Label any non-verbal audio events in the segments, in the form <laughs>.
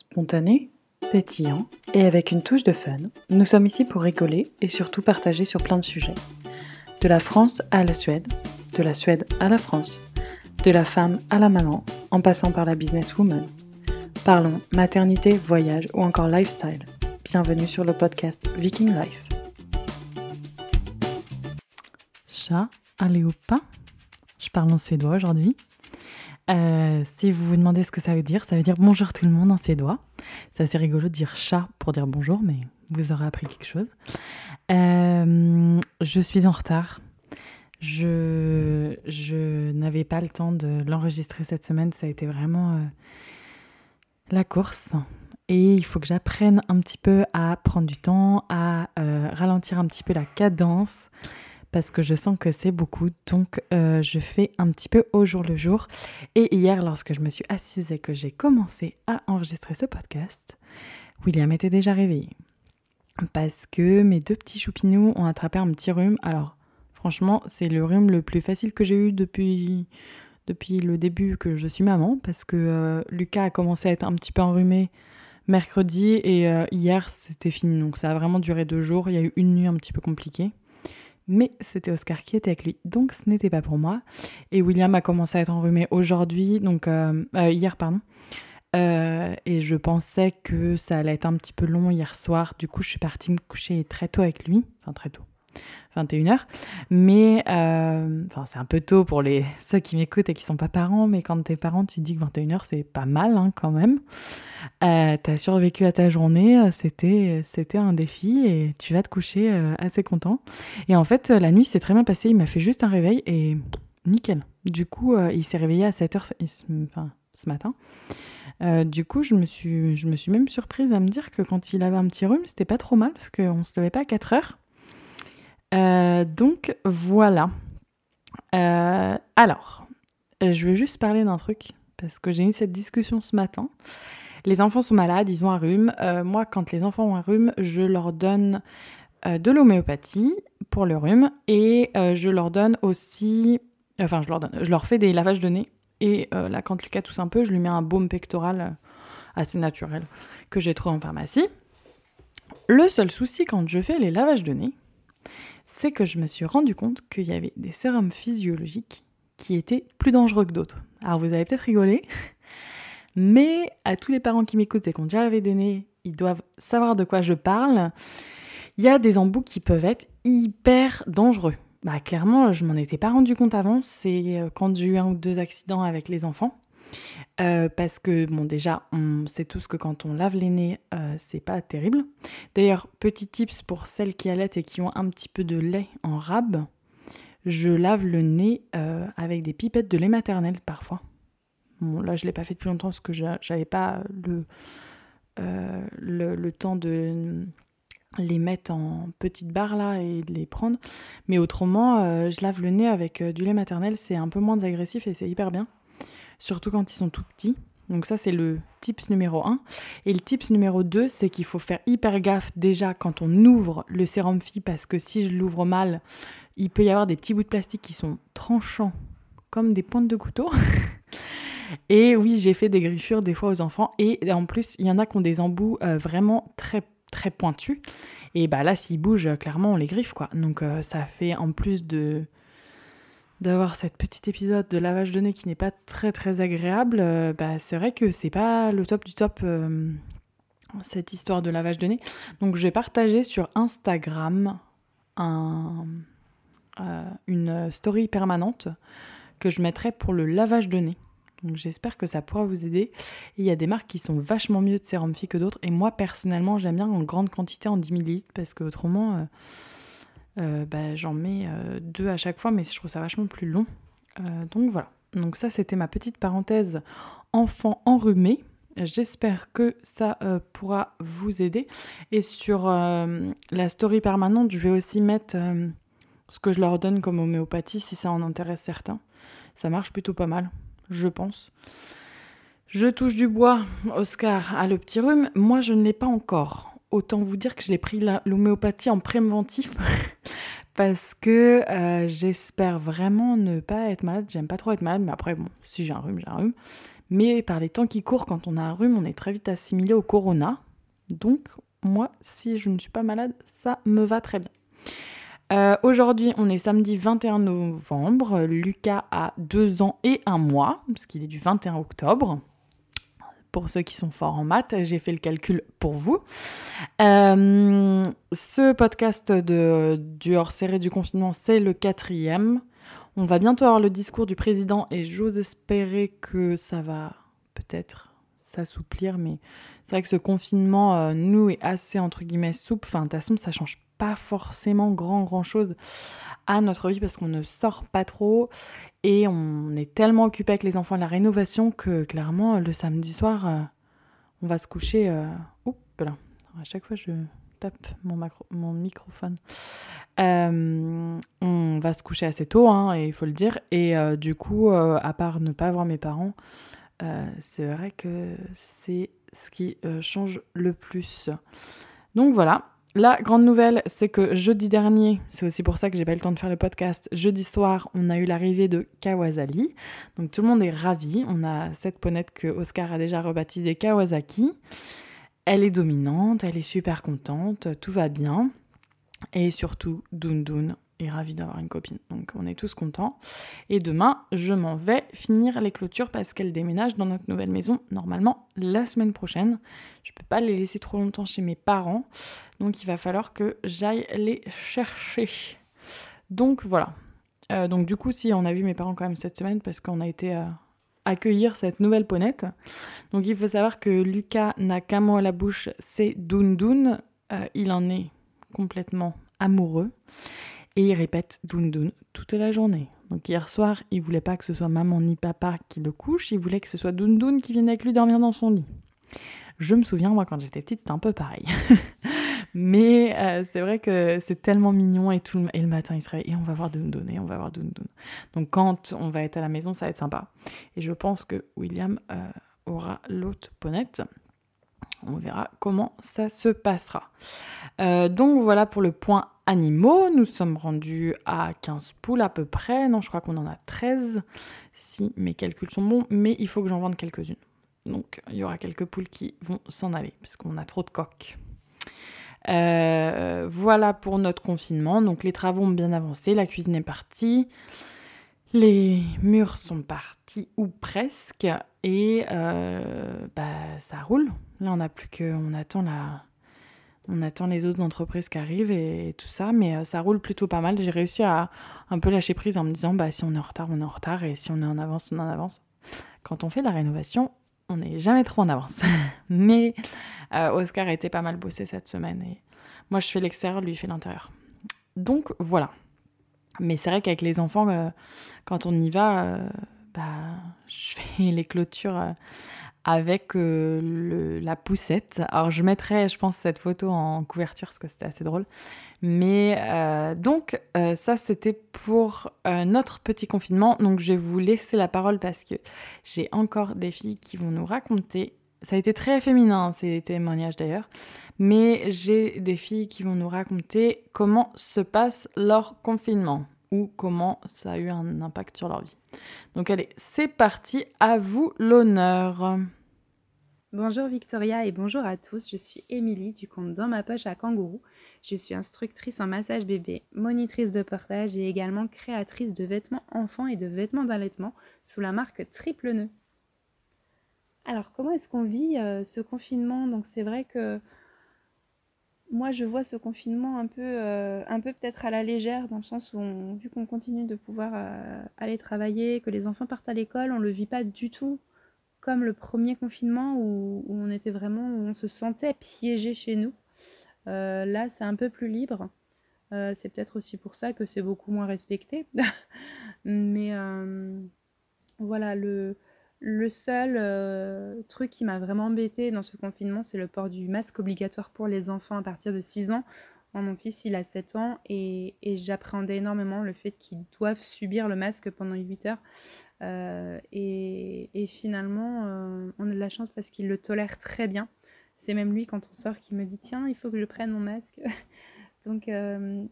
Spontané, pétillant et avec une touche de fun, nous sommes ici pour rigoler et surtout partager sur plein de sujets. De la France à la Suède, de la Suède à la France, de la femme à la maman, en passant par la businesswoman. Parlons maternité, voyage ou encore lifestyle. Bienvenue sur le podcast Viking Life. Chat, allez ou pas? Je parle en suédois aujourd'hui. Euh, si vous vous demandez ce que ça veut dire, ça veut dire bonjour tout le monde en suédois. C'est assez rigolo de dire chat pour dire bonjour, mais vous aurez appris quelque chose. Euh, je suis en retard. Je, je n'avais pas le temps de l'enregistrer cette semaine. Ça a été vraiment euh, la course. Et il faut que j'apprenne un petit peu à prendre du temps, à ralentir un petit peu la cadence parce que je sens que c'est beaucoup. Donc, euh, je fais un petit peu au jour le jour. Et hier, lorsque je me suis assise et que j'ai commencé à enregistrer ce podcast, William était déjà réveillé. Parce que mes deux petits choupinous ont attrapé un petit rhume. Alors, franchement, c'est le rhume le plus facile que j'ai eu depuis, depuis le début que je suis maman. Parce que euh, Lucas a commencé à être un petit peu enrhumé mercredi et euh, hier, c'était fini. Donc, ça a vraiment duré deux jours. Il y a eu une nuit un petit peu compliquée mais c'était Oscar qui était avec lui, donc ce n'était pas pour moi. Et William a commencé à être enrhumé aujourd'hui, donc euh, euh, hier pardon. Euh, et je pensais que ça allait être un petit peu long hier soir. Du coup, je suis partie me coucher très tôt avec lui, enfin très tôt. 21h. Mais, euh, c'est un peu tôt pour les, <laughs> ceux qui m'écoutent et qui sont pas parents, mais quand t'es parent, tu te dis que 21h, c'est pas mal hein, quand même. Euh, t'as survécu à ta journée, c'était, c'était un défi et tu vas te coucher euh, assez content. Et en fait, la nuit s'est très bien passée, il m'a fait juste un réveil et nickel. Du coup, il s'est réveillé à 7h enfin, ce matin. du coup, je me, suis, je me suis même surprise à me dire que quand il avait un petit rhume, c'était pas trop mal parce qu'on se levait pas à 4 heures. Euh, donc voilà. Euh, alors, je veux juste parler d'un truc parce que j'ai eu cette discussion ce matin. Les enfants sont malades, ils ont un rhume. Euh, moi, quand les enfants ont un rhume, je leur donne de l'homéopathie pour le rhume et je leur donne aussi, enfin, je leur donne, je leur fais des lavages de nez. Et là, quand Lucas tousse un peu, je lui mets un baume pectoral assez naturel que j'ai trouvé en pharmacie. Le seul souci quand je fais les lavages de nez, c'est que je me suis rendu compte qu'il y avait des sérums physiologiques qui étaient plus dangereux que d'autres. Alors vous avez peut-être rigolé, <laughs> mais à tous les parents qui m'écoutent et qui ont déjà lavé des nez, ils doivent savoir de quoi je parle. Il y a des embouts qui peuvent être hyper dangereux. Bah clairement, je m'en étais pas rendu compte avant, c'est euh, quand j'ai eu un ou deux accidents avec les enfants. Euh, parce que, bon, déjà, on sait tous que quand on lave les nez, euh, c'est pas terrible. D'ailleurs, petit tips pour celles qui allaitent et qui ont un petit peu de lait en rab, je lave le nez euh, avec des pipettes de lait maternel parfois. Bon, là, je l'ai pas fait depuis longtemps parce que j'avais pas le, le, le, temps de les mettre en petites barres là et de les prendre. Mais autrement, je lave le nez avec du lait maternel, c'est un peu moins agressif et c'est hyper bien surtout quand ils sont tout petits. Donc ça, c'est le tips numéro 1. Et le tips numéro 2, c'est qu'il faut faire hyper gaffe déjà quand on ouvre le sérum fille, parce que si je l'ouvre mal, il peut y avoir des petits bouts de plastique qui sont tranchants, comme des pointes de couteau. <laughs> et oui, j'ai fait des griffures des fois aux enfants. Et en plus, il y en a qui ont des embouts euh, vraiment très, très pointus. Et bah là, s'ils bougent, clairement, on les griffe, quoi. Donc euh, ça fait en plus de d'avoir cette petite épisode de lavage de nez qui n'est pas très très agréable, euh, bah, c'est vrai que c'est pas le top du top euh, cette histoire de lavage de nez. Donc je vais partager sur Instagram un, euh, une story permanente que je mettrai pour le lavage de nez. Donc j'espère que ça pourra vous aider. il y a des marques qui sont vachement mieux de sérum que d'autres. Et moi personnellement j'aime bien en grande quantité en 10 ml parce que autrement bah, j'en mets euh, deux à chaque fois, mais je trouve ça vachement plus long. Euh, donc voilà. Donc ça, c'était ma petite parenthèse enfant enrhumé. J'espère que ça pourra vous aider. Et sur la story permanente, je vais aussi mettre ce que je leur donne comme homéopathie si ça en intéresse certains. Ça marche plutôt pas mal, je pense. Je touche du bois, Oscar a le petit rhume. Moi, je ne l'ai pas encore. Autant vous dire que je l'ai pris l'homéopathie en préventif <laughs> parce que euh, j'espère vraiment ne pas être malade. J'aime pas trop être malade, mais après, bon, si j'ai un rhume, j'ai un rhume. Mais par les temps qui courent, quand on a un rhume, on est très vite assimilé au corona. Donc, moi, si je ne suis pas malade, ça me va très bien. Euh, aujourd'hui, on est samedi 21 novembre. Lucas a deux ans et un mois, puisqu'il est du 21 octobre. Pour ceux qui sont forts en maths, j'ai fait le calcul pour vous. Euh, ce podcast de, du hors-série du confinement, c'est le quatrième. On va bientôt avoir le discours du président et j'ose espérer que ça va peut-être s'assouplir, mais c'est vrai que ce confinement, euh, nous, est assez entre guillemets souple. Enfin, de toute façon, ça change pas forcément grand grand chose à notre vie parce qu'on ne sort pas trop et on est tellement occupé avec les enfants de la rénovation que clairement le samedi soir euh, on va se coucher euh... Oups, là. à chaque fois je tape mon, mon microphone. Euh, on va se coucher assez tôt hein, et il faut le dire et euh, du coup à part ne pas voir mes parents c'est vrai que c'est ce qui change le plus. Donc voilà la grande nouvelle, c'est que jeudi dernier, c'est aussi pour ça que j'ai pas eu le temps de faire le podcast, jeudi soir, on a eu l'arrivée de Kawasali. Donc tout le monde est ravi. On a cette ponette que Oscar a déjà rebaptisée Kawasaki. Elle est dominante, elle est super contente, tout va bien. Et surtout, Dun est ravie d'avoir une copine. Donc on est tous contents. Et demain, je m'en vais finir les clôtures parce qu'elle déménage dans notre nouvelle maison normalement la semaine prochaine. Je peux pas les laisser trop longtemps chez mes parents. Donc il va falloir que j'aille les chercher. Donc voilà. Euh, donc du coup, si on a vu mes parents quand même cette semaine parce qu'on a été euh, accueillir cette nouvelle ponette. Donc il faut savoir que Lucas n'a qu'un mot à la bouche, c'est Dun Dun. Euh, il en est complètement amoureux et il répète Dun Dun toute la journée. Donc hier soir, il voulait pas que ce soit maman ni papa qui le couche, il voulait que ce soit Dun Dun qui vienne avec lui dormir dans son lit. Je me souviens, moi, quand j'étais petite, c'était un peu pareil. <laughs> Mais euh, c'est vrai que c'est tellement mignon et, tout le, et le matin, il se réveille et on va voir Dun Dun et on va voir Dun Dun. Donc quand on va être à la maison, ça va être sympa. Et je pense que William euh, aura l'autre ponette. On verra comment ça se passera. Euh, donc voilà pour le point animaux. Nous sommes rendus à 15 poules à peu près. Non, je crois qu'on en a 13 si mes calculs sont bons, mais il faut que j'en vende quelques-unes. Donc il y aura quelques poules qui vont s'en aller puisqu'on a trop de coques. Euh, voilà pour notre confinement. Donc les travaux ont bien avancé, la cuisine est partie, les murs sont partis ou presque, et euh, bah, ça roule. Là, on n'a plus que, on attend la, on attend les autres entreprises qui arrivent et, tout ça, mais euh, ça roule plutôt pas mal. J'ai réussi à un peu lâcher prise en me disant, bah si on est en retard, on est en retard, et si on est en avance, on est en avance. Quand on fait la rénovation, on n'est jamais trop en avance. <laughs> mais euh, Oscar été pas mal bossé cette semaine et moi je fais l'extérieur, lui il fait l'intérieur. Donc voilà. Mais c'est vrai qu'avec les enfants, euh, quand on y va, euh, bah, je fais <laughs> les clôtures avec la poussette. Alors je mettrai, je pense, cette photo en couverture parce que c'était assez drôle. Mais donc ça c'était pour notre petit confinement. Donc je vais vous laisser la parole parce que j'ai encore des filles qui vont nous raconter ça a été très féminin, ces témoignages d'ailleurs. Mais j'ai des filles qui vont nous raconter comment se passe leur confinement ou comment ça a eu un impact sur leur vie. Donc allez, c'est parti, à vous l'honneur. Bonjour Victoria et bonjour à tous, je suis Émilie du compte Dans ma poche à Kangourou. Je suis instructrice en massage bébé, monitrice de portage et également créatrice de vêtements enfants et de vêtements d'allaitement sous la marque Triple Nœud. Alors, comment est-ce qu'on vit euh, ce confinement? Donc, c'est vrai que moi, je vois ce confinement un peu, euh, un peu peut-être à la légère, dans le sens où, vu qu'on continue de pouvoir euh, aller travailler, que les enfants partent à l'école, on ne le vit pas du tout comme le premier confinement où, on était vraiment, où on se sentait piégé chez nous. là, c'est un peu plus libre. c'est peut-être aussi pour ça que c'est beaucoup moins respecté. <laughs> Mais voilà, le, le seul euh, truc qui m'a vraiment embêté dans ce confinement, c'est le port du masque obligatoire pour les enfants à partir de 6 ans. mon fils, il a 7 ans et, j'appréhendais énormément le fait qu'ils doivent subir le masque pendant 8 heures. Euh, et, finalement, euh, on a de la chance parce qu'il le tolère très bien. C'est même lui, quand on sort, qui me dit Tiens, il faut que je prenne mon masque. <laughs> donc,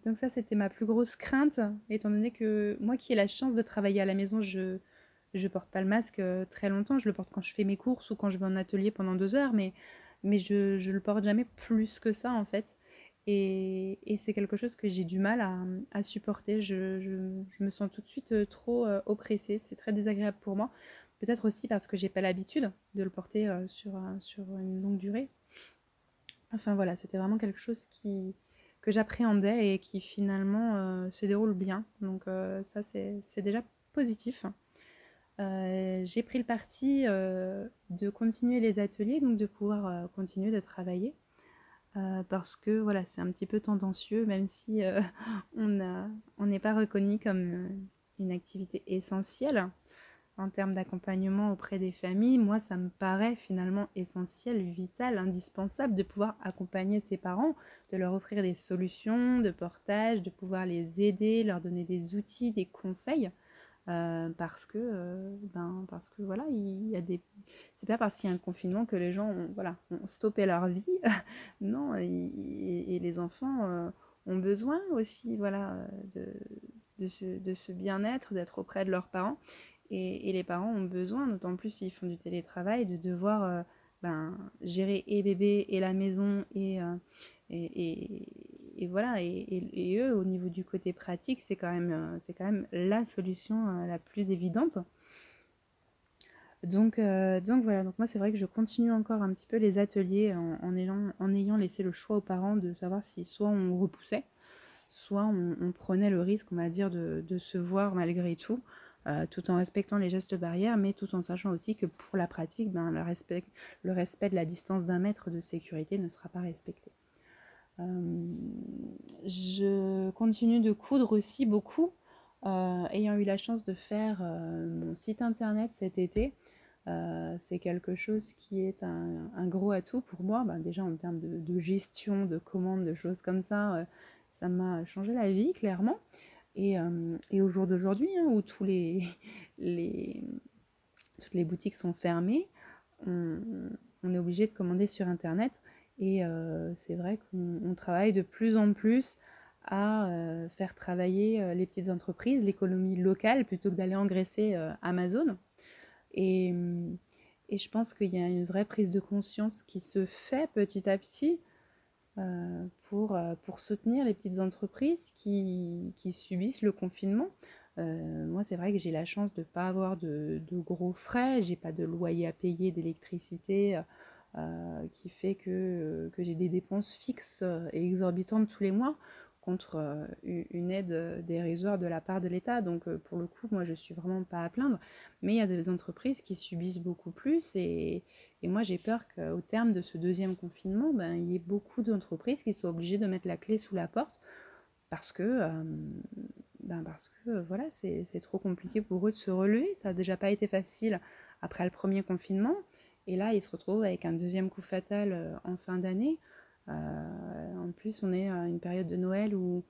donc, ça, c'était ma plus grosse crainte, étant donné que moi qui ai la chance de travailler à la maison, je je porte pas le masque très longtemps. Je le porte quand je fais mes courses ou quand je vais en atelier pendant deux heures, mais, mais je, je le porte jamais plus que ça en fait. Et, c'est quelque chose que j'ai du mal à, supporter. Je, me sens tout de suite trop oppressée. C'est très désagréable pour moi. Peut-être aussi parce que j'ai pas l'habitude de le porter sur, sur une longue durée. Enfin voilà, c'était vraiment quelque chose qui, que j'appréhendais et qui finalement euh, se déroule bien. Donc euh, ça, c'est déjà positif. Euh, j'ai pris le parti de continuer les ateliers, donc de pouvoir continuer de travailler. Parce que voilà, c'est un petit peu tendancieux, même si <laughs> on n'est pas reconnu comme une activité essentielle en termes d'accompagnement auprès des familles, moi, ça me paraît finalement essentiel, vital, indispensable de pouvoir accompagner ses parents, de leur offrir des solutions de portage, de pouvoir les aider, leur donner des outils, des conseils. Euh, parce que euh, ben parce que voilà il y a des c'est pas parce qu'il y a un confinement que les gens ont, voilà ont stoppé leur vie. <laughs> Non et, les enfants euh, ont besoin aussi voilà de de ce, de ce bien-être d'être auprès de leurs parents. Et, les parents ont besoin, d'autant plus s'ils font du télétravail, de devoir euh, ben, gérer et bébé et la maison et, euh, et, voilà. Et, eux, au niveau du côté pratique, c'est quand, même, euh, c'est quand même la solution la plus évidente. Donc, donc voilà, donc moi c'est vrai que je continue encore un petit peu les ateliers en, ayant, laissé le choix aux parents de savoir si soit on repoussait, soit on, prenait le risque, on va dire, de, se voir malgré tout. Euh, tout en respectant les gestes barrières, mais tout en sachant aussi que pour la pratique, ben, le respect de la distance d'un mètre de sécurité ne sera pas respecté. Euh, je continue de coudre aussi beaucoup, euh, ayant eu la chance de faire mon site internet cet été. c'est quelque chose qui est un, gros atout pour moi, ben, déjà en termes de, gestion, de commandes, de choses comme ça, ça m'a changé la vie clairement. Et, euh, au jour d'aujourd'hui, hein, où <laughs> toutes les boutiques sont fermées, on est obligé de commander sur Internet. Et euh, c'est vrai qu'on travaille de plus en plus à euh, faire travailler euh, les petites entreprises, l'économie locale, plutôt que d'aller engraisser Amazon. Et, et, je pense qu'il y a une vraie prise de conscience qui se fait petit à petit pour, soutenir les petites entreprises qui, subissent le confinement. Moi, c'est vrai que j'ai la chance de ne pas avoir de, de, gros frais, j'ai pas de loyer à payer, d'électricité, euh, qui fait que, que j'ai des dépenses fixes et exorbitantes tous les mois contre euh, une aide euh, dérisoire de la part de l'État. Donc euh, pour le coup, moi je suis vraiment pas à plaindre, mais il y a des entreprises qui subissent beaucoup plus et, moi j'ai peur qu'au terme de ce deuxième confinement, ben, il y ait beaucoup d'entreprises qui soient obligées de mettre la clé sous la porte parce que, euh, ben parce que voilà, c'est trop compliqué pour eux de se relever. Ça n'a déjà pas été facile après le premier confinement. Et là, ils se retrouvent avec un deuxième coup fatal en fin d'année. Euh, en plus, on est à une période de Noël où,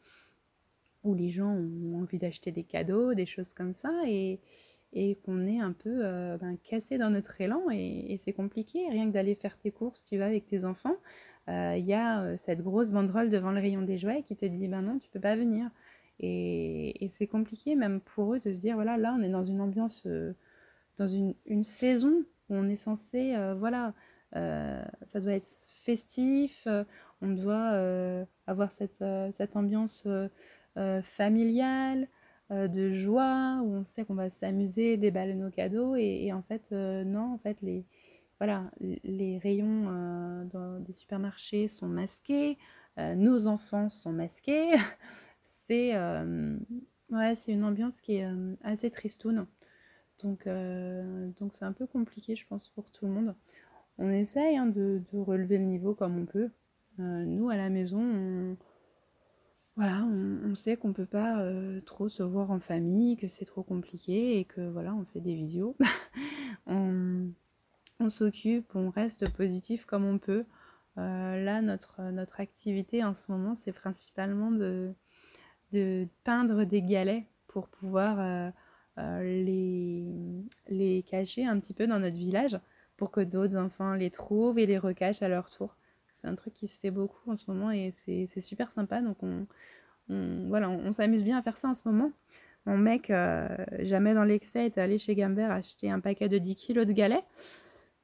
où les gens ont envie d'acheter des cadeaux, des choses comme ça, et, et qu'on est un peu euh, ben, cassé dans notre élan, et, c'est compliqué. Rien que d'aller faire tes courses, tu vas avec tes enfants, il euh, y a euh, cette grosse banderole devant le rayon des jouets qui te dit ben non, tu peux pas venir. Et, et c'est compliqué même pour eux de se dire voilà, là on est dans une ambiance, euh, dans une, une, saison on est censé, euh, voilà, euh, ça doit être festif, euh, on doit avoir cette, cette ambiance familiale, de joie, où on sait qu'on va s'amuser, déballer nos cadeaux, et, en fait, non, en fait, les, voilà, les rayons des supermarchés sont masqués, nos enfants sont masqués. <laughs> c'est ouais, une ambiance qui est assez tristoune. Donc donc c'est un peu compliqué, je pense, pour tout le monde on essaye hein, de, relever le niveau comme on peut. Euh, nous, à la maison, on, voilà, on, sait qu'on peut pas euh, trop se voir en famille, que c'est trop compliqué et que voilà, on fait des visios. <laughs> on, on s'occupe, on reste positif comme on peut. Euh, là, notre, notre activité en ce moment, c'est principalement de, de peindre des galets pour pouvoir euh, euh, les, les cacher un petit peu dans notre village pour que d'autres enfants les trouvent et les recachent à leur tour. C'est un truc qui se fait beaucoup en ce moment et c'est super sympa. Donc on, on voilà, on, s'amuse bien à faire ça en ce moment. Mon mec, euh, jamais dans l'excès, est allé chez Gambert acheter un paquet de 10 kilos de galets.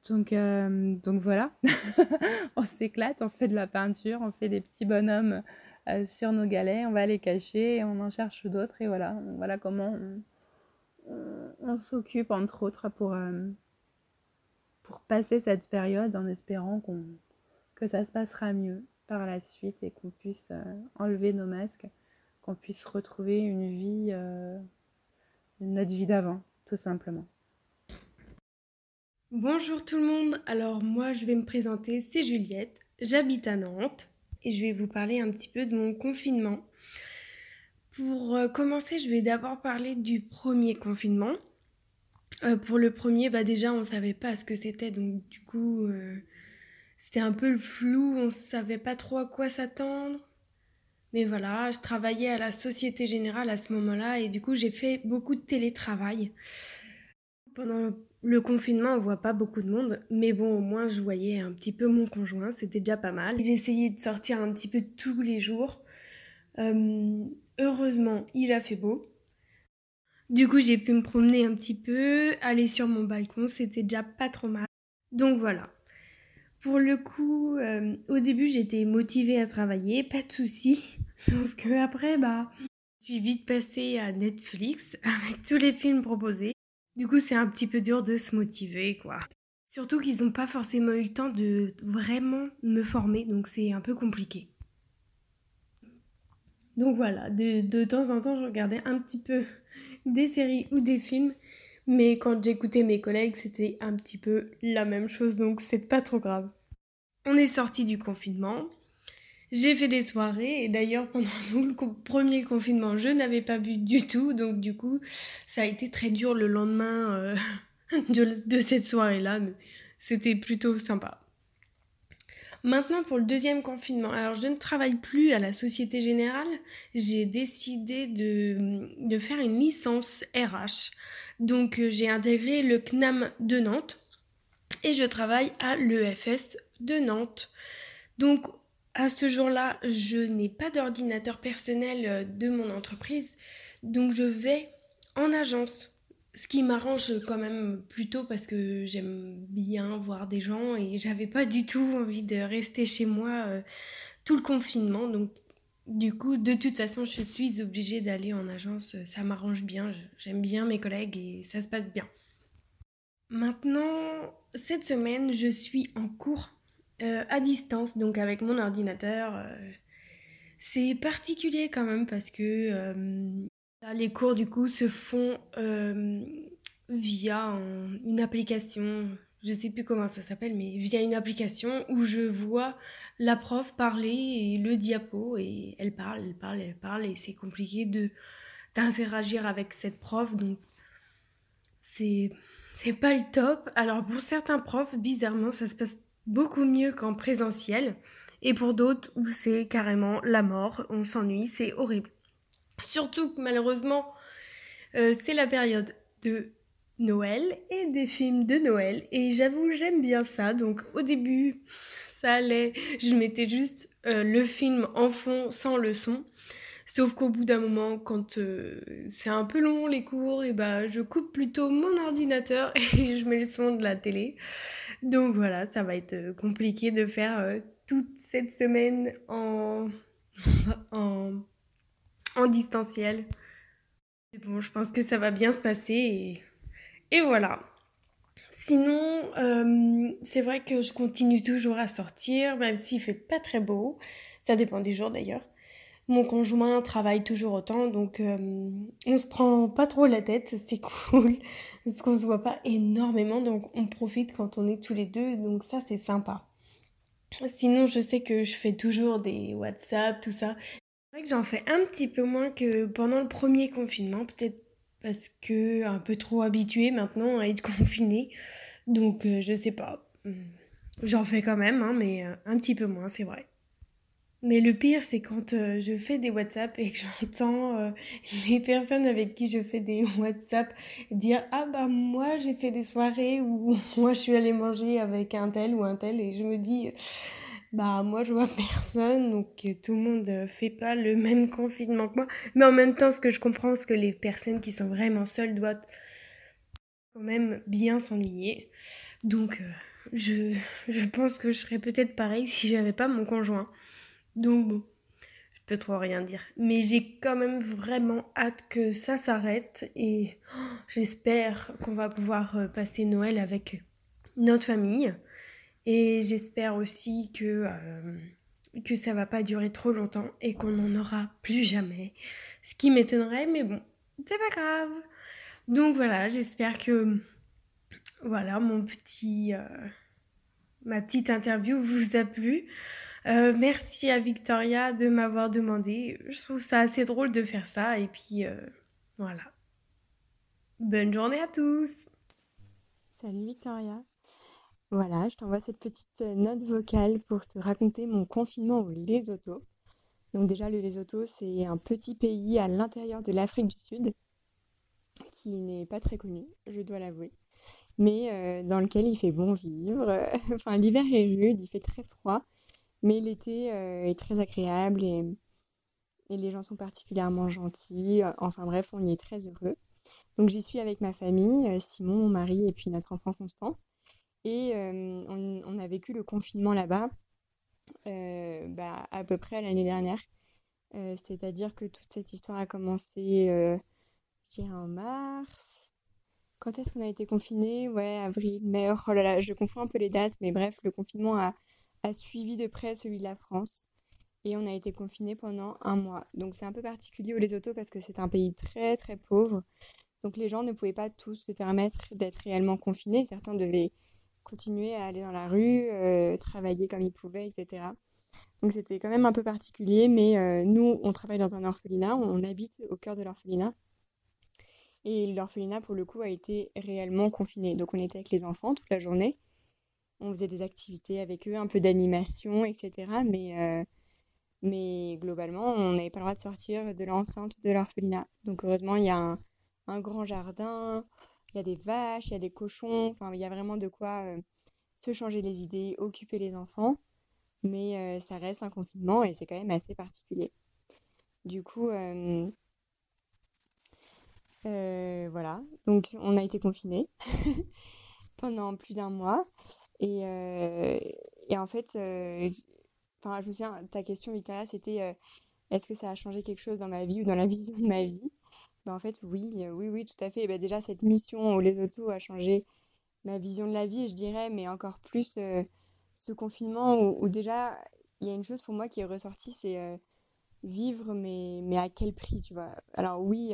Donc, euh, donc voilà, <laughs> on s'éclate, on fait de la peinture, on fait des petits bonhommes euh, sur nos galets, on va les cacher et on en cherche d'autres. Et voilà, voilà comment on, s'occupe, entre autres, pour, pour passer cette période en espérant qu'on que ça se passera mieux par la suite et qu'on puisse enlever nos masques qu'on puisse retrouver une vie, euh, notre vie d'avant, tout simplement. Bonjour tout le monde, alors moi je vais me présenter, c'est Juliette, j'habite à Nantes et je vais vous parler un petit peu de mon confinement. Pour euh, commencer, je vais d'abord parler du premier confinement. Euh, pour le premier, bah déjà on ne savait pas ce que c'était, donc du coup c'était un peu le flou, on ne savait pas trop à quoi s'attendre. Mais voilà, je travaillais à la Société Générale à ce moment-là et du coup j'ai fait beaucoup de télétravail. Pendant le confinement, on voit pas beaucoup de monde, mais bon, au moins je voyais un petit peu mon conjoint, c'était déjà pas mal. Essayé de sortir un petit peu tous les jours. Euh, heureusement, il a fait beau. Du coup, j'ai pu me promener un petit peu, aller sur mon balcon, c'était déjà pas trop mal. Donc voilà. Pour le coup, euh, au début, j'étais motivée à travailler, pas de soucis. <laughs> Sauf que après, bah, je suis vite passée à Netflix <laughs> avec tous les films proposés. Du coup, c'est un petit peu dur de se motiver, quoi. Surtout qu'ils n'ont pas forcément eu le temps de vraiment me former, donc c'est un peu compliqué. Donc voilà, de, temps en temps, je regardais un petit peu <laughs> des séries ou des films, mais quand j'écoutais mes collègues, c'était un petit peu la même chose, donc c'est pas trop grave. On est sorti du confinement. J'ai fait des soirées et d'ailleurs pendant <laughs> le premier confinement, je n'avais pas bu du tout, donc du coup, ça a été très dur le lendemain euh, <laughs> de, de cette soirée-là, mais c'était plutôt sympa. Maintenant pour le deuxième confinement. Alors je ne travaille plus à la Société Générale. J'ai décidé de, de, faire une licence RH. Donc euh, j'ai intégré le CNAM de Nantes et je travaille à l'EFS de Nantes. Donc à ce jour-là, je n'ai pas d'ordinateur personnel euh, de mon entreprise. Donc je vais en agence. Ce qui m'arrange quand même plutôt parce que j'aime bien voir des gens et j'avais pas du tout envie de rester chez moi euh, tout le confinement. Donc du coup, de toute façon, je suis obligée d'aller en agence. Ça m'arrange bien. J'aime bien mes collègues et ça se passe bien. Maintenant, cette semaine, je suis en cours euh, à distance, donc avec mon ordinateur. Euh, c'est particulier quand même parce que les cours du coup se font euh, via une application, je sais plus comment ça s'appelle, mais via une application où je vois la prof parler et le diapo et elle parle, elle parle, elle parle et c'est compliqué d'interagir avec cette prof donc c'est c'est pas le top. Alors pour certains profs, bizarrement, ça se passe beaucoup mieux qu'en présentiel et pour d'autres où c'est carrément la mort, on s'ennuie, c'est horrible. Surtout que malheureusement, euh, c'est la période de Noël et des films de Noël. Et j'avoue, j'aime bien ça. Donc au début, ça allait. Je mettais juste euh, le film en fond sans le son. Sauf qu'au bout d'un moment, quand euh, c'est un peu long les cours, et bah, je coupe plutôt mon ordinateur <laughs> et je mets le son de la télé. Donc voilà, ça va être compliqué de faire toute cette semaine en, <laughs> en en distanciel. bon, je pense que ça va bien se passer et, voilà. Sinon, euh, c'est vrai que je continue toujours à sortir, même s'il fait pas très beau. Ça dépend des jours d'ailleurs. Mon conjoint travaille toujours autant, donc euh, on se prend pas trop la tête, c'est <laughs> cool. Parce qu'on se voit pas énormément, donc on profite quand on est tous les deux, donc ça c'est sympa. Sinon, je sais que je fais toujours des WhatsApp, tout ça. C'est vrai que j'en fais un petit peu moins que pendant le premier confinement, peut-être parce que un peu trop habituée maintenant à être <laughs> confinée. Donc euh, je sais pas. J'en fais quand même, hein, mais euh, un petit peu moins, c'est vrai. Mais le pire, c'est quand euh, je fais des WhatsApp et que <laughs> j'entends les personnes avec qui je fais des <laughs> WhatsApp dire Ah bah moi j'ai fait des soirées où moi je suis allée manger avec un tel ou un tel et je me dis bah moi je vois <laughs> personne, donc tout le monde fait pas le <laughs> même confinement que moi. Mais en même temps, ce que je comprends, c'est que les personnes qui sont vraiment seules doivent quand même bien s'ennuyer. Donc je, je pense que je serais peut-être pareil si j'avais pas mon conjoint. Donc bon, je peux trop rien dire. Mais j'ai quand même vraiment hâte que ça s'arrête et oh, j'espère qu'on va pouvoir euh, passer Noël avec notre famille. Et j'espère aussi que, euh, que ça va pas durer trop longtemps et qu'on n'en aura plus jamais. Ce qui m'étonnerait, mais bon, c'est pas grave. Donc voilà, j'espère que voilà mon petit euh, ma petite interview vous a plu. Euh, merci à Victoria de m'avoir demandé. Je trouve ça assez drôle de faire ça. Et puis euh, voilà. Bonne journée à tous. Salut Victoria. Voilà, je t'envoie cette petite note vocale pour te raconter mon confinement au Lesotho. Donc déjà, le Lesotho, c'est un petit pays à l'intérieur de l'Afrique du Sud qui n'est pas très connu, je dois l'avouer mais euh, dans lequel il fait bon vivre. <laughs> enfin, l'hiver est rude, il fait très froid, mais l'été euh, est très agréable et, les gens sont particulièrement gentils. Enfin bref, on y est très heureux. Donc j'y suis avec ma famille, euh, Simon, mon mari et puis notre enfant Constant. Et on, on, a vécu le confinement là-bas bah, à peu près l'année dernière. C'est-à-dire que toute cette histoire a commencé, je dirais, en mars, quand est-ce qu'on a été confiné? Ouais, avril, mai. Oh là là, je confonds un peu les dates, mais bref, le confinement a, suivi de près celui de la France. Et on a été confiné pendant un mois. Donc c'est un peu particulier au Lesotho parce que c'est un pays très très pauvre. Donc les gens ne pouvaient pas tous se permettre d'être réellement confinés. Certains devaient continuer à aller dans la rue, euh, travailler comme ils pouvaient, etc. Donc c'était quand même un peu particulier, mais euh, nous, on travaille dans un orphelinat, on habite au cœur de l'orphelinat. Et l'orphelinat, pour le coup, a été réellement confiné. Donc on était avec les enfants toute la journée. On faisait des activités avec eux, un peu d'animation, etc. Mais, euh, mais globalement, on n'avait pas le droit de sortir de l'enceinte de l'orphelinat. Donc heureusement, il y a un, un, grand jardin, il y a des vaches, il y a des cochons. Enfin, il y a vraiment de quoi euh, se changer les idées, occuper les enfants. Mais euh, ça reste un confinement et c'est quand même assez particulier. Du coup, euh, voilà, donc on a été confinés <laughs> pendant plus d'un mois. Et, et, en fait, enfin, je me souviens, ta question, Victoria, c'était est-ce que ça a changé quelque chose dans ma vie ou dans la <laughs> vision de ma vie? Ben, En fait, oui, oui, oui, tout à fait. Ben, déjà, cette mission au Lesotho a changé ma vision de la vie, je dirais, mais encore plus ce confinement où, où déjà, il y a une chose pour moi qui est ressortie, c'est vivre, mais, mais à quel prix, tu vois? Alors oui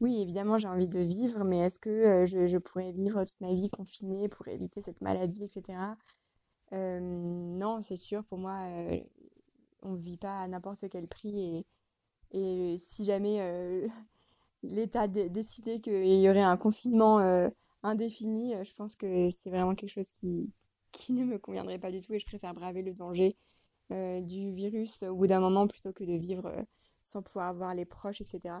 oui, évidemment, j'ai envie de vivre, mais est-ce que euh, je, pourrais vivre toute ma vie confinée pour éviter cette maladie, etc. Euh, non, c'est sûr, pour moi, euh, on ne vit pas à n'importe quel prix. Et, et si jamais l'État décidait qu'il y aurait un confinement indéfini, je pense que c'est vraiment quelque chose qui, qui ne me conviendrait pas du tout et je préfère braver le danger du virus au bout d'un moment plutôt que de vivre sans pouvoir voir les proches, etc.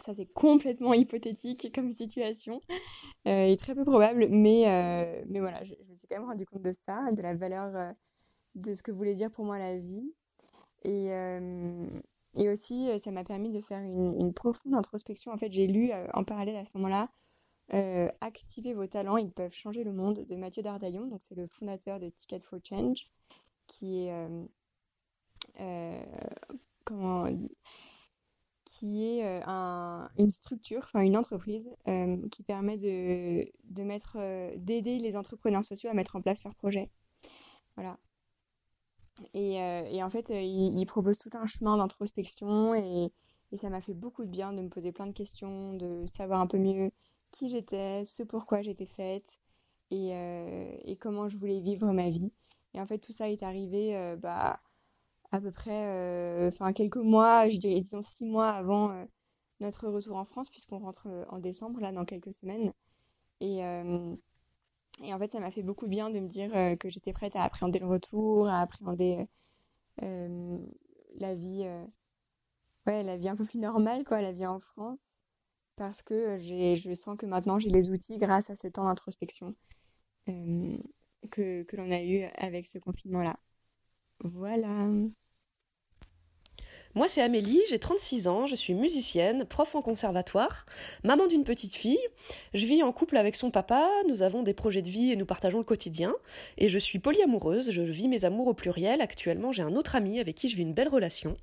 Ça, c'est complètement hypothétique comme situation <laughs> euh, et très peu probable, mais, euh, mais voilà, je, me suis quand même rendu compte de ça, de la valeur euh, de ce que voulait dire pour moi la vie. Et, et aussi, ça m'a permis de faire une, profonde introspection. En fait, j'ai lu en parallèle à ce moment-là Activez vos talents, ils peuvent changer le monde de Mathieu Dardaillon, donc c'est le fondateur de Ticket for Change, qui est. euh, un, une structure, enfin une entreprise euh, qui permet euh, d'aider les entrepreneurs sociaux à mettre en place leurs projets. Voilà. Et, et en fait, il, il, propose tout un chemin d'introspection et, ça m'a fait beaucoup de bien de me poser plein de questions, de savoir un peu mieux qui j'étais, ce pourquoi j'étais faite et, et, comment je voulais vivre ma vie. Et en fait, tout ça est arrivé bah, à peu près, euh, enfin quelques mois, je dirais, disons six mois avant euh, notre retour en France, puisqu'on rentre euh, en décembre, là, dans quelques semaines. Et en fait, ça m'a fait beaucoup bien de me dire que j'étais prête à appréhender le retour, à appréhender la vie, ouais, la vie un peu plus normale, quoi, la vie en France, parce que je sens que maintenant j'ai les outils grâce à ce temps d'introspection que, que l'on a eu avec ce confinement-là. Voilà. Moi, c'est Amélie, j'ai 36 ans, je suis musicienne, prof en conservatoire, maman d'une petite fille. Je vis en couple avec son papa, nous avons des projets de vie et nous partageons le quotidien. Et je suis polyamoureuse, je vis mes amours au pluriel. Actuellement, j'ai un autre ami avec qui je vis une belle relation.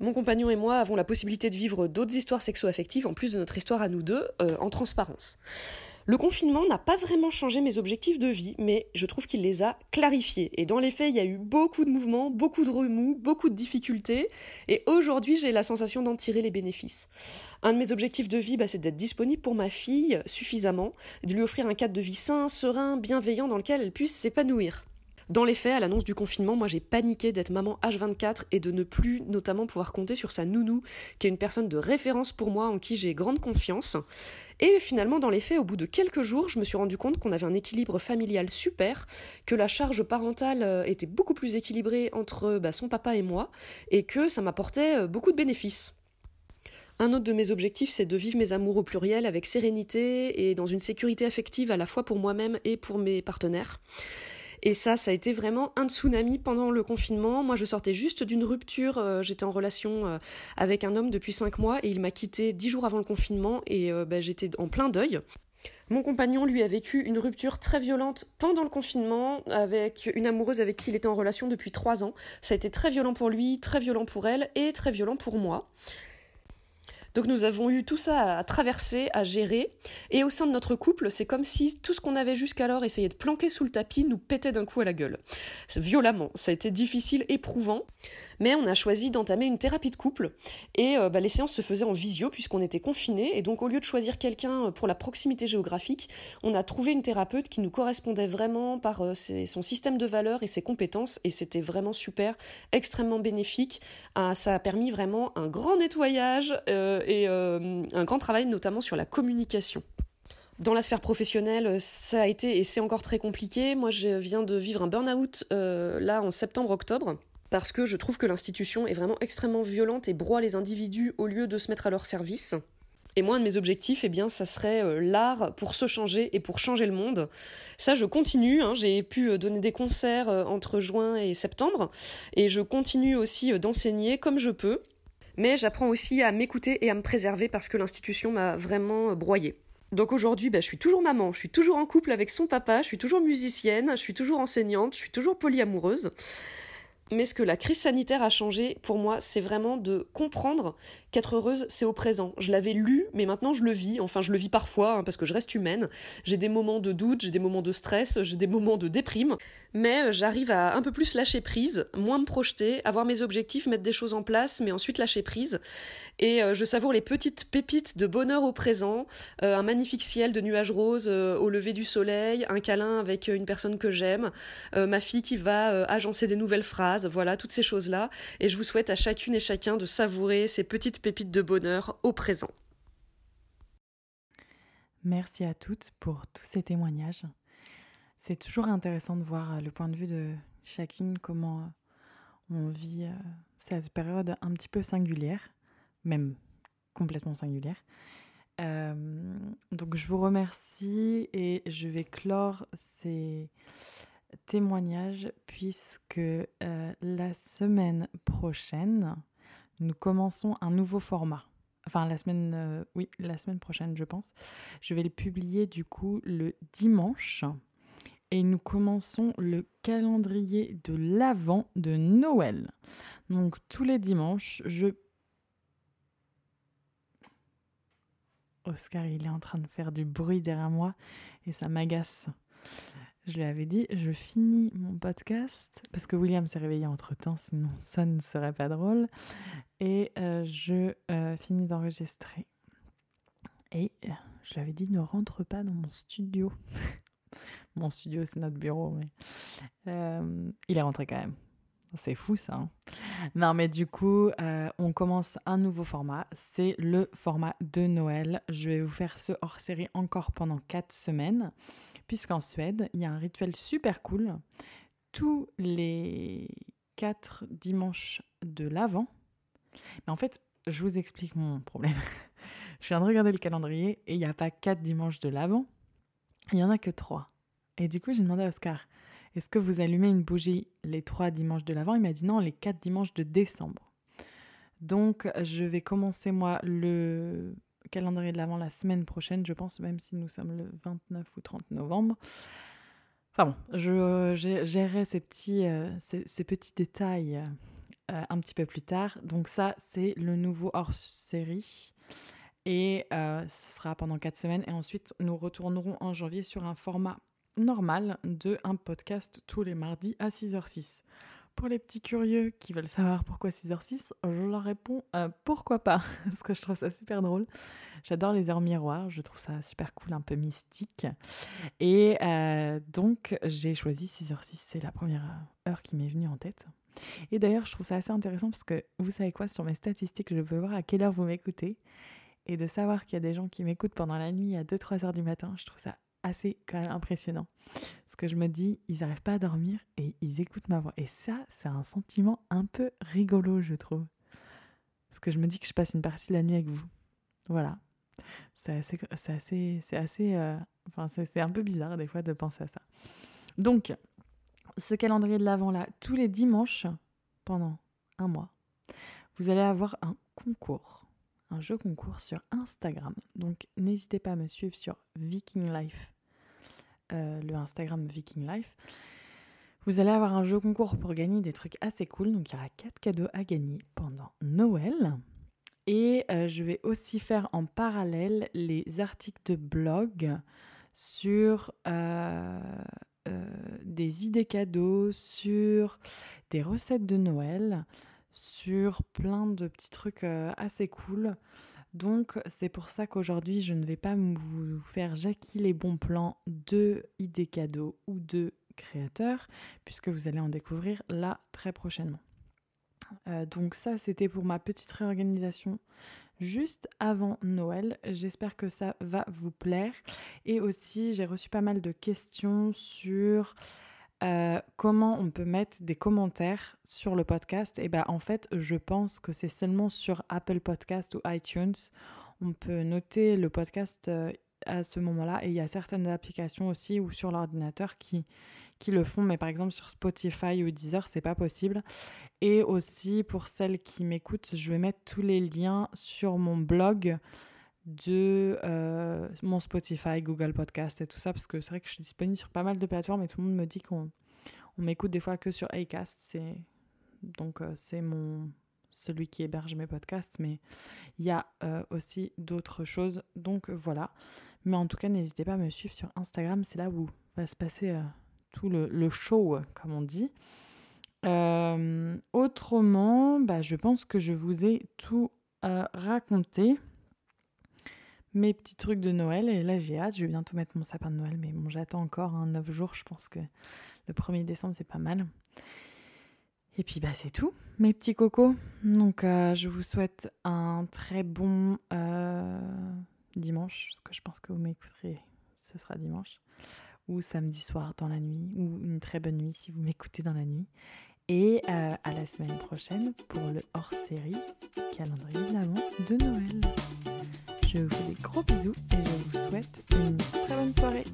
Mon compagnon et moi avons la possibilité de vivre d'autres histoires sexo-affectives en plus de notre histoire à nous deux, euh, en transparence. Le confinement n'a pas vraiment changé mes objectifs de vie, mais je trouve qu'il les a clarifiés. Et dans les faits, il y a eu beaucoup de mouvements, beaucoup de remous, beaucoup de difficultés, et aujourd'hui j'ai la sensation d'en tirer les bénéfices. Un de mes objectifs de vie, bah, c'est d'être disponible pour ma fille suffisamment, de lui offrir un cadre de vie sain, serein, bienveillant dans lequel elle puisse s'épanouir. Dans les faits, à l'annonce du confinement, moi j'ai paniqué d'être maman H24 et de ne plus notamment pouvoir compter sur sa nounou, qui est une personne de référence pour moi en qui j'ai grande confiance. Et finalement, dans les faits, au bout de quelques jours, je me suis rendu compte qu'on avait un équilibre familial super, que la charge parentale euh, était beaucoup plus équilibrée entre bah, son papa et moi, et que ça m'apportait euh, beaucoup de bénéfices. Un autre de mes objectifs, c'est de vivre mes amours au pluriel avec sérénité et dans une sécurité affective à la fois pour moi-même et pour mes partenaires. Et ça, ça a été vraiment un tsunami pendant le confinement. Moi, je sortais juste d'une rupture. Euh, j'étais en relation euh, avec un homme depuis cinq mois et il m'a quitté dix jours avant le confinement et euh, bah, j'étais en plein deuil. Mon compagnon, lui, a vécu une rupture très violente pendant le confinement avec une amoureuse avec qui il était en relation depuis trois ans. Ça a été très violent pour lui, très violent pour elle et très violent pour moi. Donc nous avons eu tout ça à traverser, à gérer. Et au sein de notre couple, c'est comme si tout ce qu'on avait jusqu'alors essayé de planquer sous le tapis nous pétait d'un coup à la gueule. Violemment. Ça a été difficile, éprouvant. Mais on a choisi d'entamer une thérapie de couple. Et euh, bah, les séances se faisaient en visio puisqu'on était confinés. Et donc au lieu de choisir quelqu'un pour la proximité géographique, on a trouvé une thérapeute qui nous correspondait vraiment par euh, son système de valeurs et ses compétences. Et c'était vraiment super, extrêmement bénéfique. Ah, ça a permis vraiment un grand nettoyage. Euh, et euh, un grand travail notamment sur la communication. Dans la sphère professionnelle, ça a été et c'est encore très compliqué. Moi, je viens de vivre un burn-out euh, là en septembre-octobre parce que je trouve que l'institution est vraiment extrêmement violente et broie les individus au lieu de se mettre à leur service. Et moi, un de mes objectifs, eh bien, ça serait euh, l'art pour se changer et pour changer le monde. Ça, je continue. Hein. J'ai pu donner des concerts entre juin et septembre, et je continue aussi d'enseigner comme je peux. Mais j'apprends aussi à m'écouter et à me préserver parce que l'institution m'a vraiment euh, broyée. Donc aujourd'hui, bah, je suis toujours maman, je suis toujours en couple avec son papa, je suis toujours musicienne, je suis toujours enseignante, je suis toujours polyamoureuse. Mais ce que la crise sanitaire a changé pour moi, c'est vraiment de comprendre qu'être heureuse, c'est au présent. Je l'avais lu, mais maintenant je le vis. Enfin, je le vis parfois, hein, parce que je reste humaine. J'ai des moments de doute, j'ai des moments de stress, j'ai des moments de déprime. Mais euh, j'arrive à un peu plus lâcher prise, moins me projeter, avoir mes objectifs, mettre des choses en place, mais ensuite lâcher prise. Et euh, je savoure les petites pépites de bonheur au présent, euh, un magnifique ciel de nuages roses au lever du soleil, un câlin avec une personne que j'aime, ma fille qui va agencer des nouvelles phrases, voilà, toutes ces choses-là. Et je vous souhaite à chacune et chacun de savourer ces petites pépites de bonheur au présent. Merci à toutes pour tous ces témoignages. C'est toujours intéressant de voir le point de vue de chacune, comment on vit cette période un petit peu singulière même complètement singulière. Euh, donc je vous remercie et je vais clore ces témoignages puisque euh, la semaine prochaine, nous commençons un nouveau format. Enfin, la semaine, euh, oui, la semaine prochaine, je pense. Je vais le publier du coup le dimanche. Et nous commençons le calendrier de l'Avent de Noël. Donc tous les dimanches, je Oscar, il est en train de faire du bruit derrière moi et ça m'agace. Je lui avais dit, je finis mon podcast parce que William s'est réveillé entre temps, sinon ça ne serait pas drôle. Et euh, je euh, finis d'enregistrer. Et euh, je lui avais dit, ne rentre pas dans mon studio. <laughs> mon studio, c'est notre bureau, mais il est rentré quand même. C'est fou ça. Hein. non mais du coup, euh, on commence un nouveau format. C'est le format de Noël. Je vais vous faire ce hors-série encore pendant 4 semaines. Puisqu'en Suède, il y a un rituel super cool. Tous les 4 dimanches de l'Avent. Mais en fait, je vous explique mon problème. <laughs> je viens de regarder le calendrier et il n'y a pas 4 dimanches de l'Avent. Il n'y en a que 3. Et du coup, j'ai demandé à Oscar Est-ce que vous allumez une bougie les trois dimanches de l'Avent? Il m'a dit non, les quatre dimanches de décembre. Donc, je vais commencer, moi, le calendrier de l'Avent la semaine prochaine, je pense, même si nous sommes le 29 ou 30 novembre. Enfin bon, je gérerai ces petits, euh, détails euh, un petit peu plus tard. Donc ça, c'est le nouveau hors-série. Et euh, ce sera pendant 4 semaines. Et ensuite, nous retournerons en janvier sur un format normal de un podcast tous les mardis à 6h06. Pour les petits curieux qui veulent savoir pourquoi 6h06, je leur réponds euh, pourquoi pas, <laughs> parce que je trouve ça super drôle. J'adore les heures miroirs, je trouve ça super cool, un peu mystique. Et euh, donc j'ai choisi 6h06, c'est la première heure qui m'est venue en tête. Et d'ailleurs, je trouve ça assez intéressant parce que vous savez quoi, sur mes statistiques, je peux voir à quelle heure vous m'écoutez. Et de savoir qu'il y a des gens qui m'écoutent pendant la nuit à 2-3 heures du matin, je trouve ça assez quand même impressionnant. Parce que je me dis, ils n'arrivent pas à dormir et ils écoutent ma voix. Et ça, c'est un sentiment un peu rigolo, je trouve. Parce que je me dis que je passe une partie de la nuit avec vous. Voilà. C'est assez, c'est assez, c'est euh, enfin c'est un peu bizarre des fois de penser à ça. Donc, ce calendrier de l'avant là, tous les dimanches pendant un mois, vous allez avoir un concours un jeu concours sur Instagram. Donc n'hésitez pas à me suivre sur Viking Life, euh, le Instagram Viking Life. Vous allez avoir un jeu concours pour gagner des trucs assez cool. Donc il y aura quatre cadeaux à gagner pendant Noël. Et euh, je vais aussi faire en parallèle les articles de blog sur euh, des idées cadeaux, sur des recettes de Noël, sur plein de petits trucs assez cool. Donc c'est pour ça qu'aujourd'hui je ne vais pas vous faire Jackie les bons plans de idées cadeaux ou de créateurs, puisque vous allez en découvrir là très prochainement. Euh, donc ça c'était pour ma petite réorganisation juste avant Noël. J'espère que ça va vous plaire. Et aussi j'ai reçu pas mal de questions sur euh, comment on peut mettre des commentaires sur le podcast? Et eh ben en fait, je pense que c'est seulement sur Apple Podcast ou iTunes. On peut noter le podcast euh, à ce moment-là et il y a certaines applications aussi ou sur l'ordinateur qui qui le font, mais par exemple sur Spotify ou Deezer, c'est pas possible. Et aussi pour celles qui m'écoutent, je vais mettre tous les liens sur mon blog de euh, mon Spotify, Google Podcast et tout ça, parce que c'est vrai que je suis disponible sur pas mal de plateformes et tout le monde me dit qu'on on, m'écoute des fois que sur Acast. C'est, donc euh, c'est mon celui qui héberge mes podcasts, mais il y a euh, aussi d'autres choses. Donc voilà. Mais en tout cas, n'hésitez pas à me suivre sur Instagram, c'est là où va se passer tout le, show, comme on dit. autrement, bah, je pense que je vous ai tout raconté mes petits trucs de Noël. Et là, j'ai hâte. Je vais bientôt mettre mon sapin de Noël. Mais bon, j'attends encore un 9 jours. Je pense que le 1er décembre, c'est pas mal. Et puis, bah, c'est tout, mes petits cocos. Donc, euh, je vous souhaite un très bon euh, dimanche. Parce que je pense que vous m'écouterez. Ce sera dimanche. Ou samedi soir dans la nuit. Ou une très bonne nuit si vous m'écoutez dans la nuit. Et euh, à la semaine prochaine pour le hors-série calendrier de de Noël. Je vous fais des gros bisous et je vous souhaite une très bonne soirée.